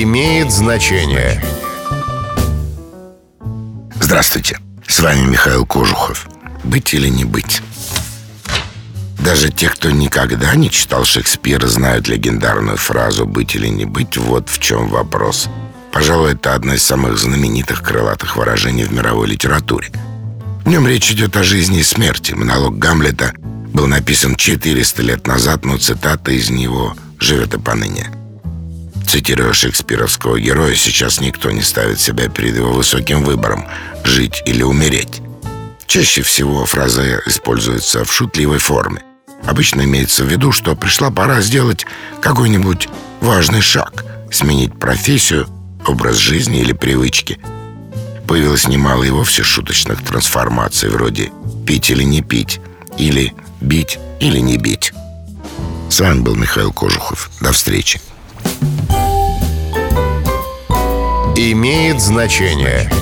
имеет значение. Здравствуйте, с вами Михаил Кожухов. Быть или не быть? Даже те, кто никогда не читал Шекспира, знают легендарную фразу «быть или не быть» Вот в чем вопрос. Пожалуй, это одно из самых знаменитых крылатых выражений в мировой литературе. В нем речь идет о жизни и смерти. Монолог Гамлета был написан 400 лет назад, но цитата из него живет и поныне. Цитируя шекспировского героя, сейчас никто не ставит себя перед его высоким выбором – жить или умереть. Чаще всего фраза используется в шутливой форме. Обычно имеется в виду, что пришла пора сделать какой-нибудь важный шаг, сменить профессию, образ жизни или привычки. Появилось немало и вовсе шуточных трансформаций вроде «пить или не пить» или «бить или не бить». С вами был Михаил Кожухов. До встречи. Имеет значение.